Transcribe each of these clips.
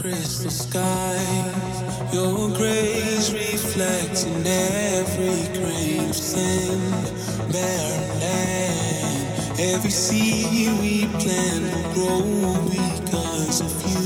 crystal sky. Your grace reflecting every crimson barren land. Every seed we plant will grow because of you.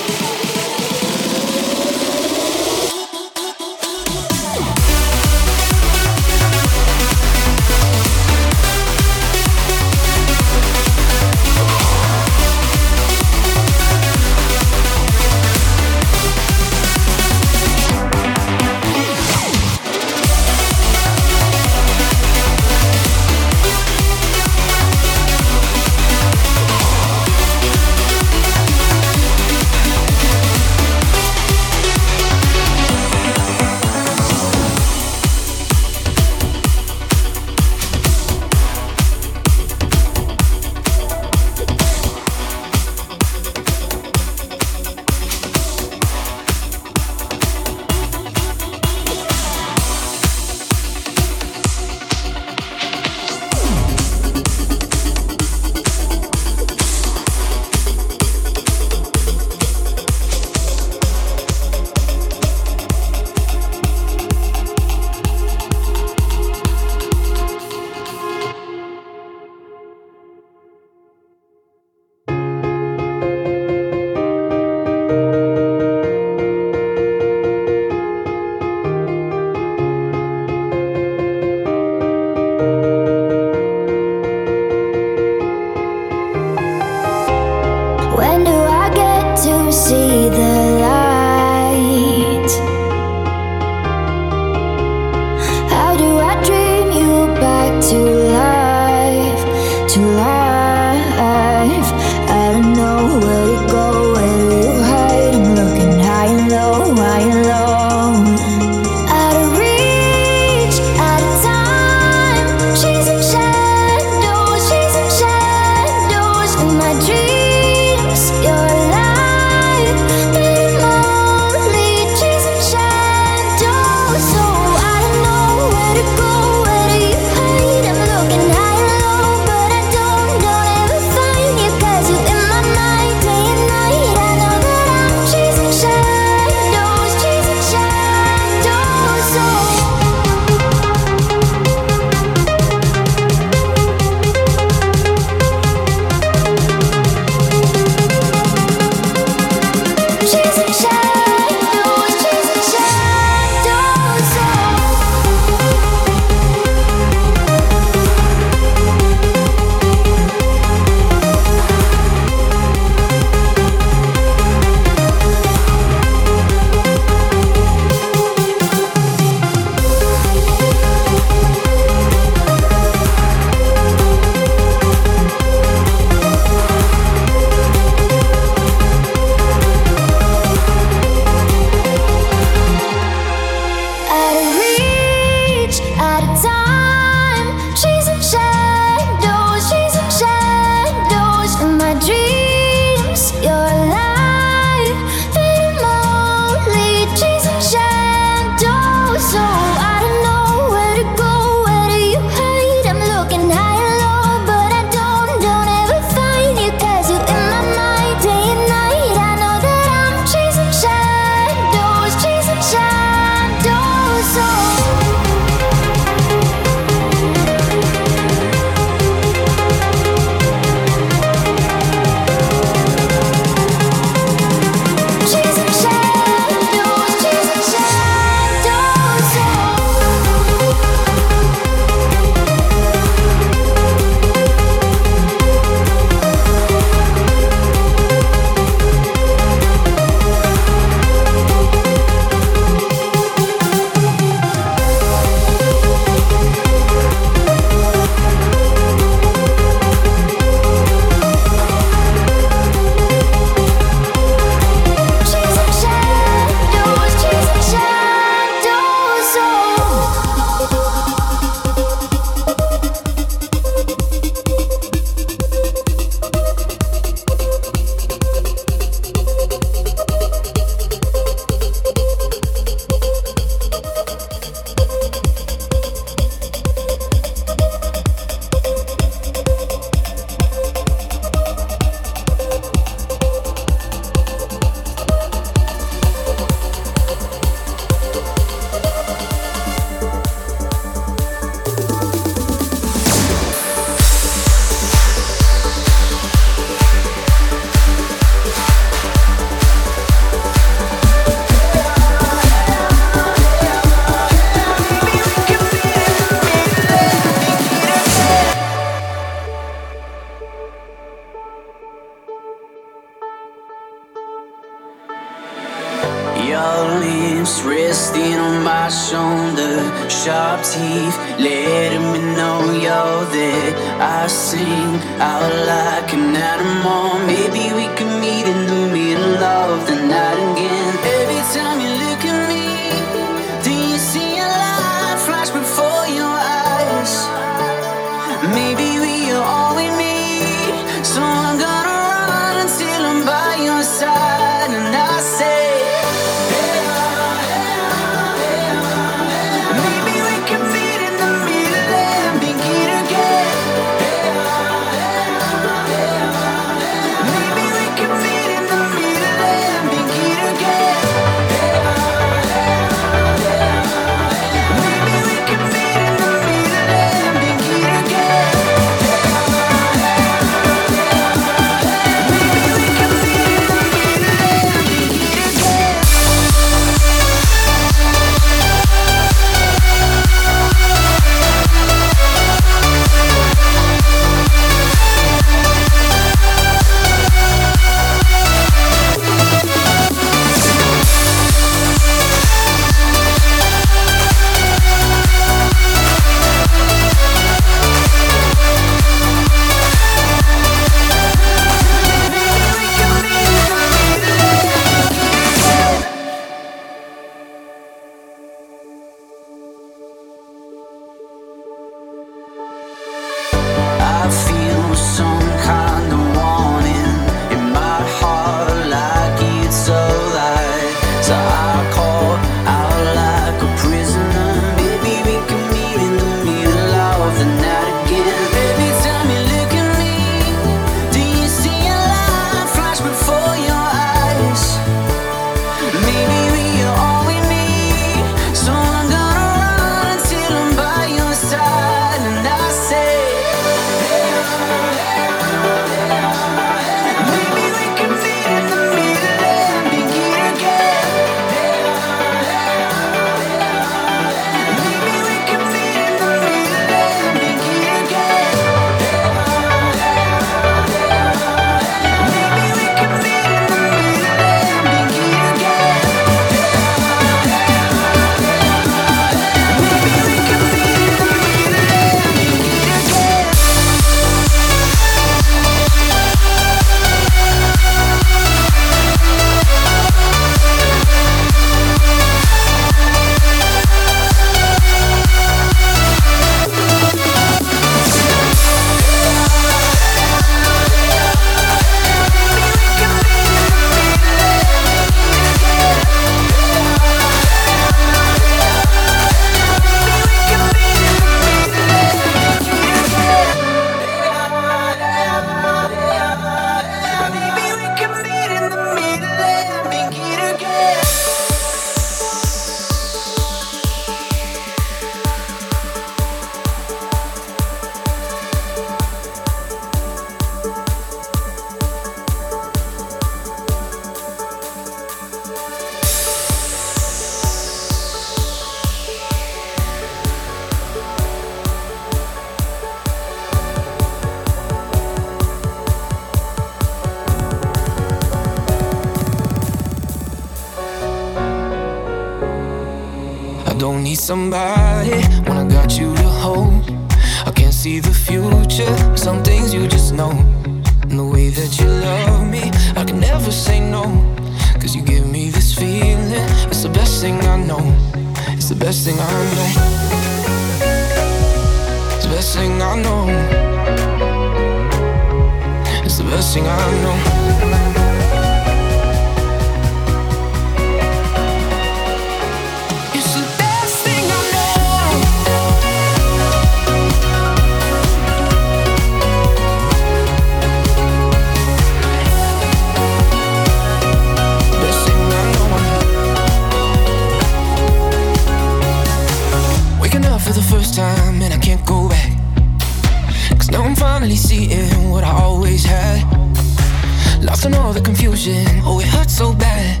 always had. Lost in all the confusion, oh, it hurts so bad.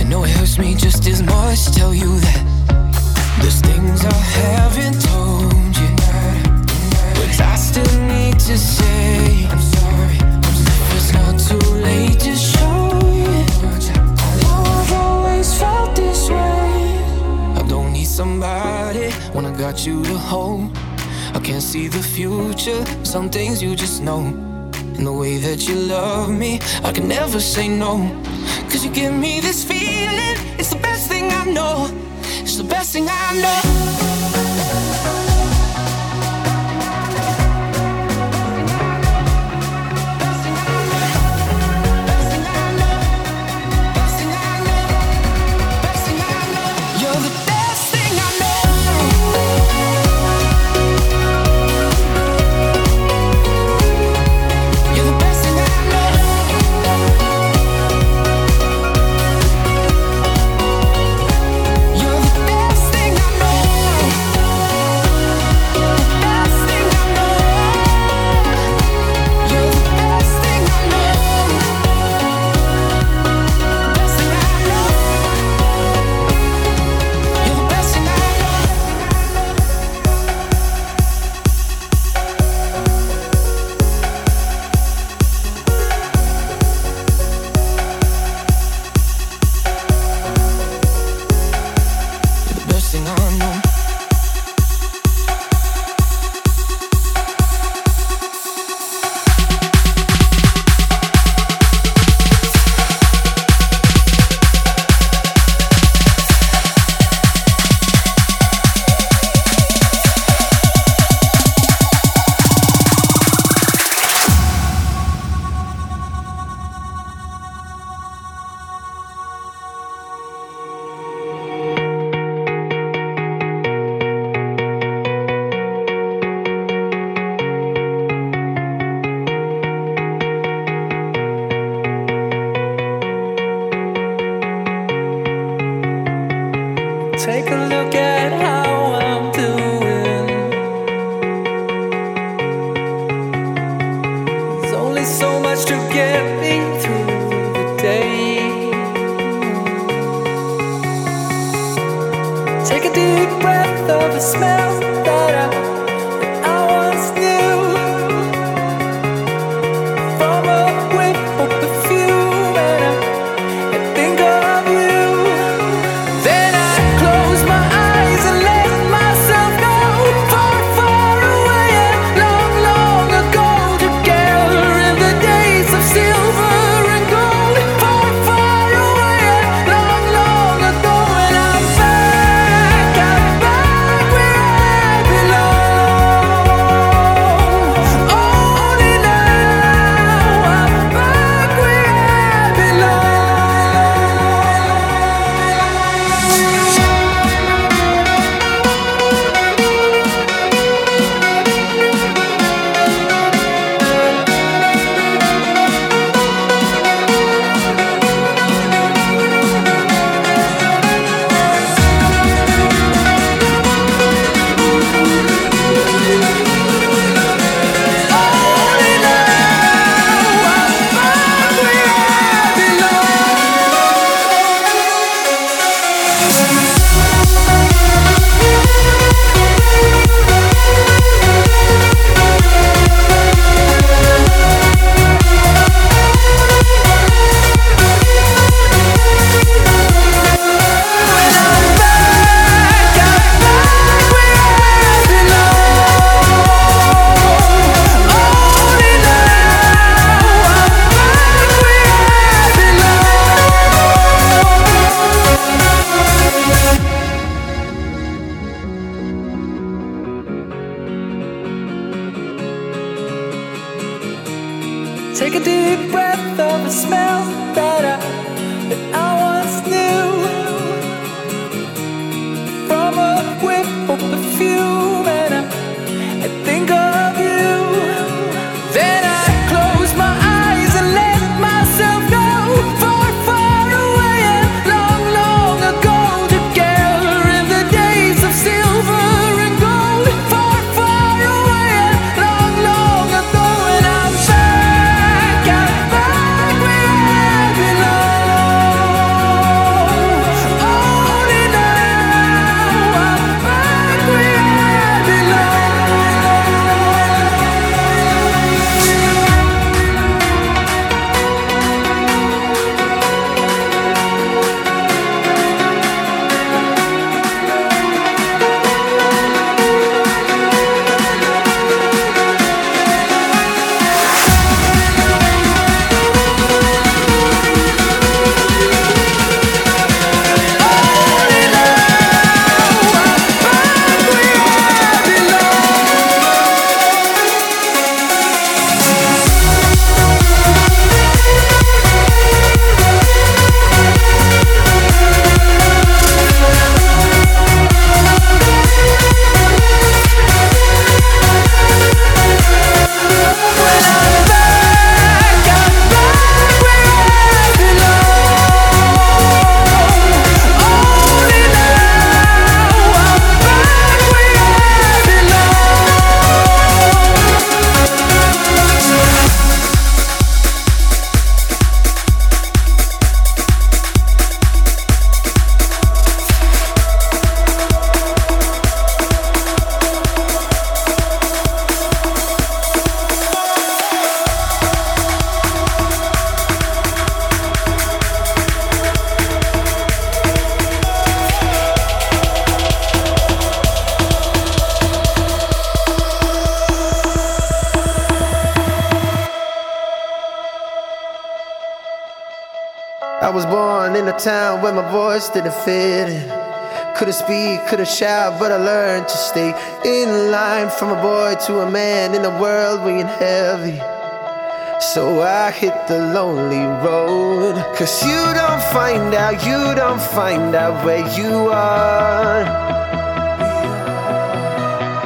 And no, it hurts me just as much tell you that there's things I haven't told you, but I still need to say I'm sorry. If it's not too late to show you, I've always felt this way. I don't need somebody when I got you to hold. I can't see the future. Some things you just know. And the way that you love me, I can never say no. Cause you give me this feeling, it's the best thing I know. It's the best thing I know. Take a deep breath of a smell better than I once knew. From a whiff of perfume. In a town where my voice didn't fit in. Couldn't speak, couldn't shout, but I learned to stay in line from a boy to a man in a world weighing heavy. So I hit the lonely road. Cause you don't find out, you don't find out where you are.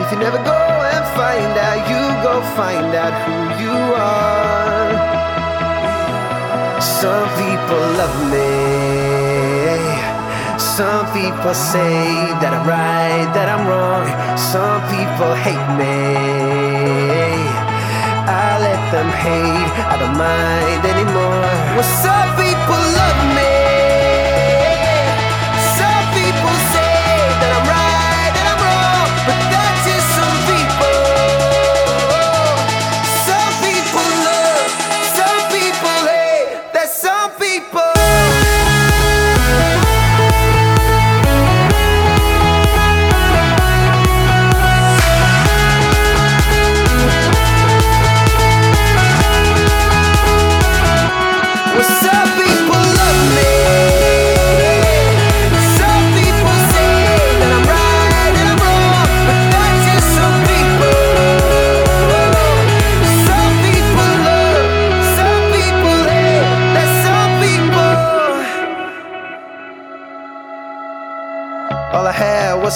If you never go and find out, you go find out who you are. Some people love me. Some people say that I'm right, that I'm wrong. Some people hate me. I let them hate, I don't mind anymore. Well, some people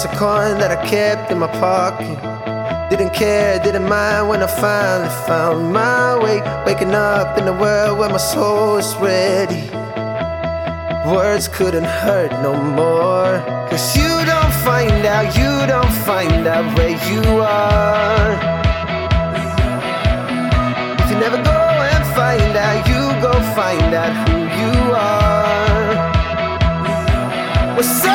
a coin that I kept in my pocket. Didn't care, didn't mind when I finally found my way. Waking up in a world where my soul is ready. Words couldn't hurt no more. Cause you don't find out, you don't find out where you are. If you never go and find out, you go find out who you are. Well, some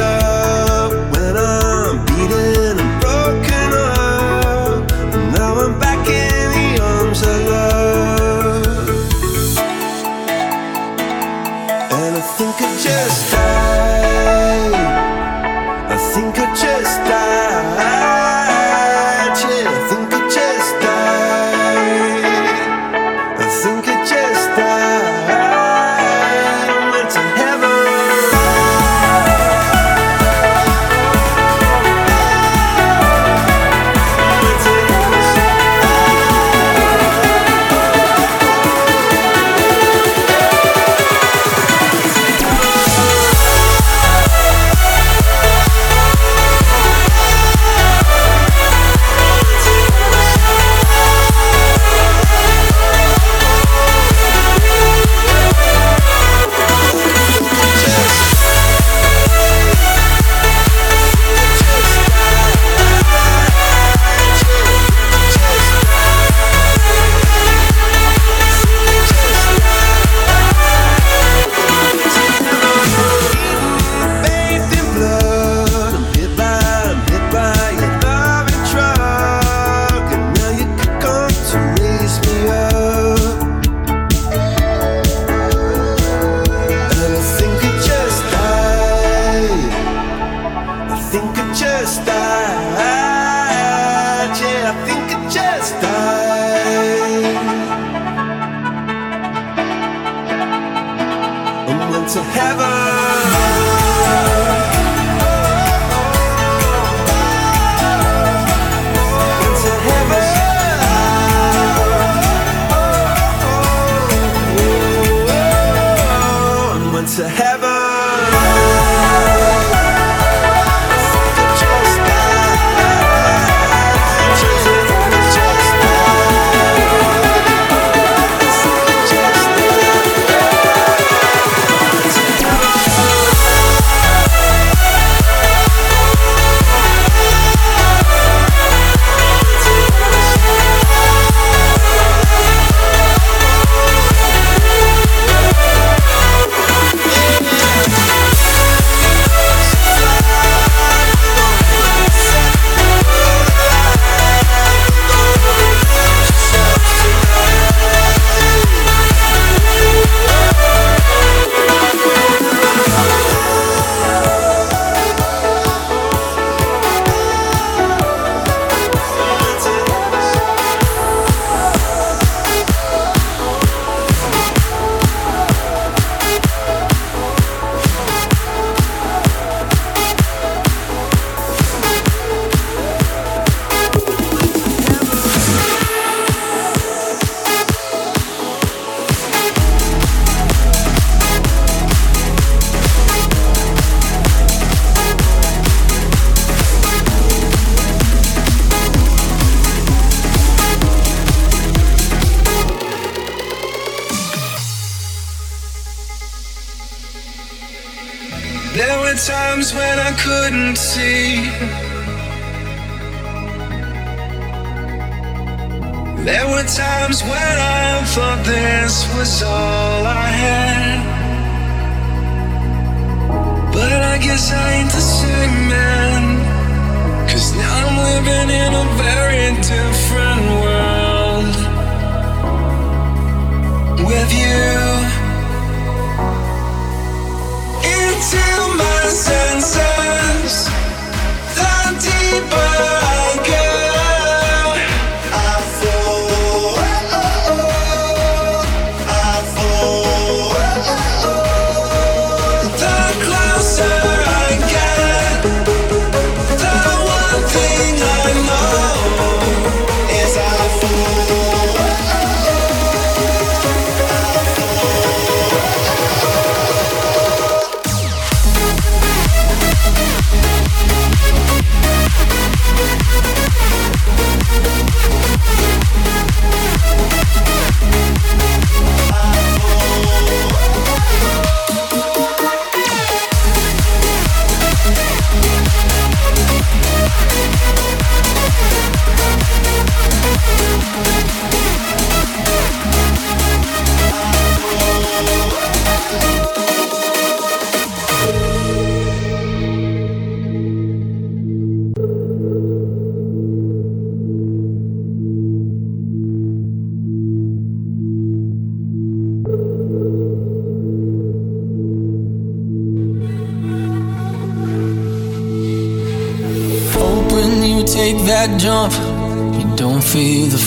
oh,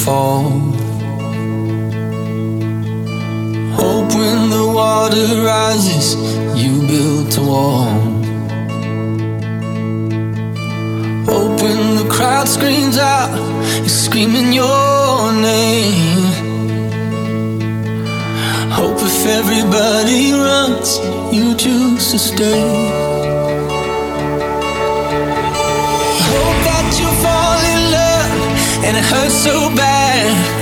fall. Hope when the water rises, you build a wall. Hope when the crowd screams out, it's screaming your name. Hope if everybody runs, you choose to stay. and it hurts so bad.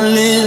I lips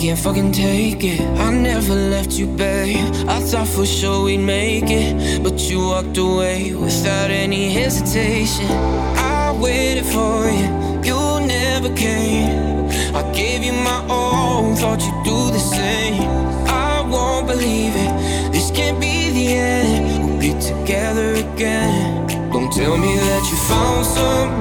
can't fucking take it. I never left you, babe. I thought for sure we'd make it, but you walked away without any hesitation. I waited for you, you never came. I gave you my all, thought you'd do the same. I won't believe it, this can't be the end. We'll be together again. Don't tell me that you found somebody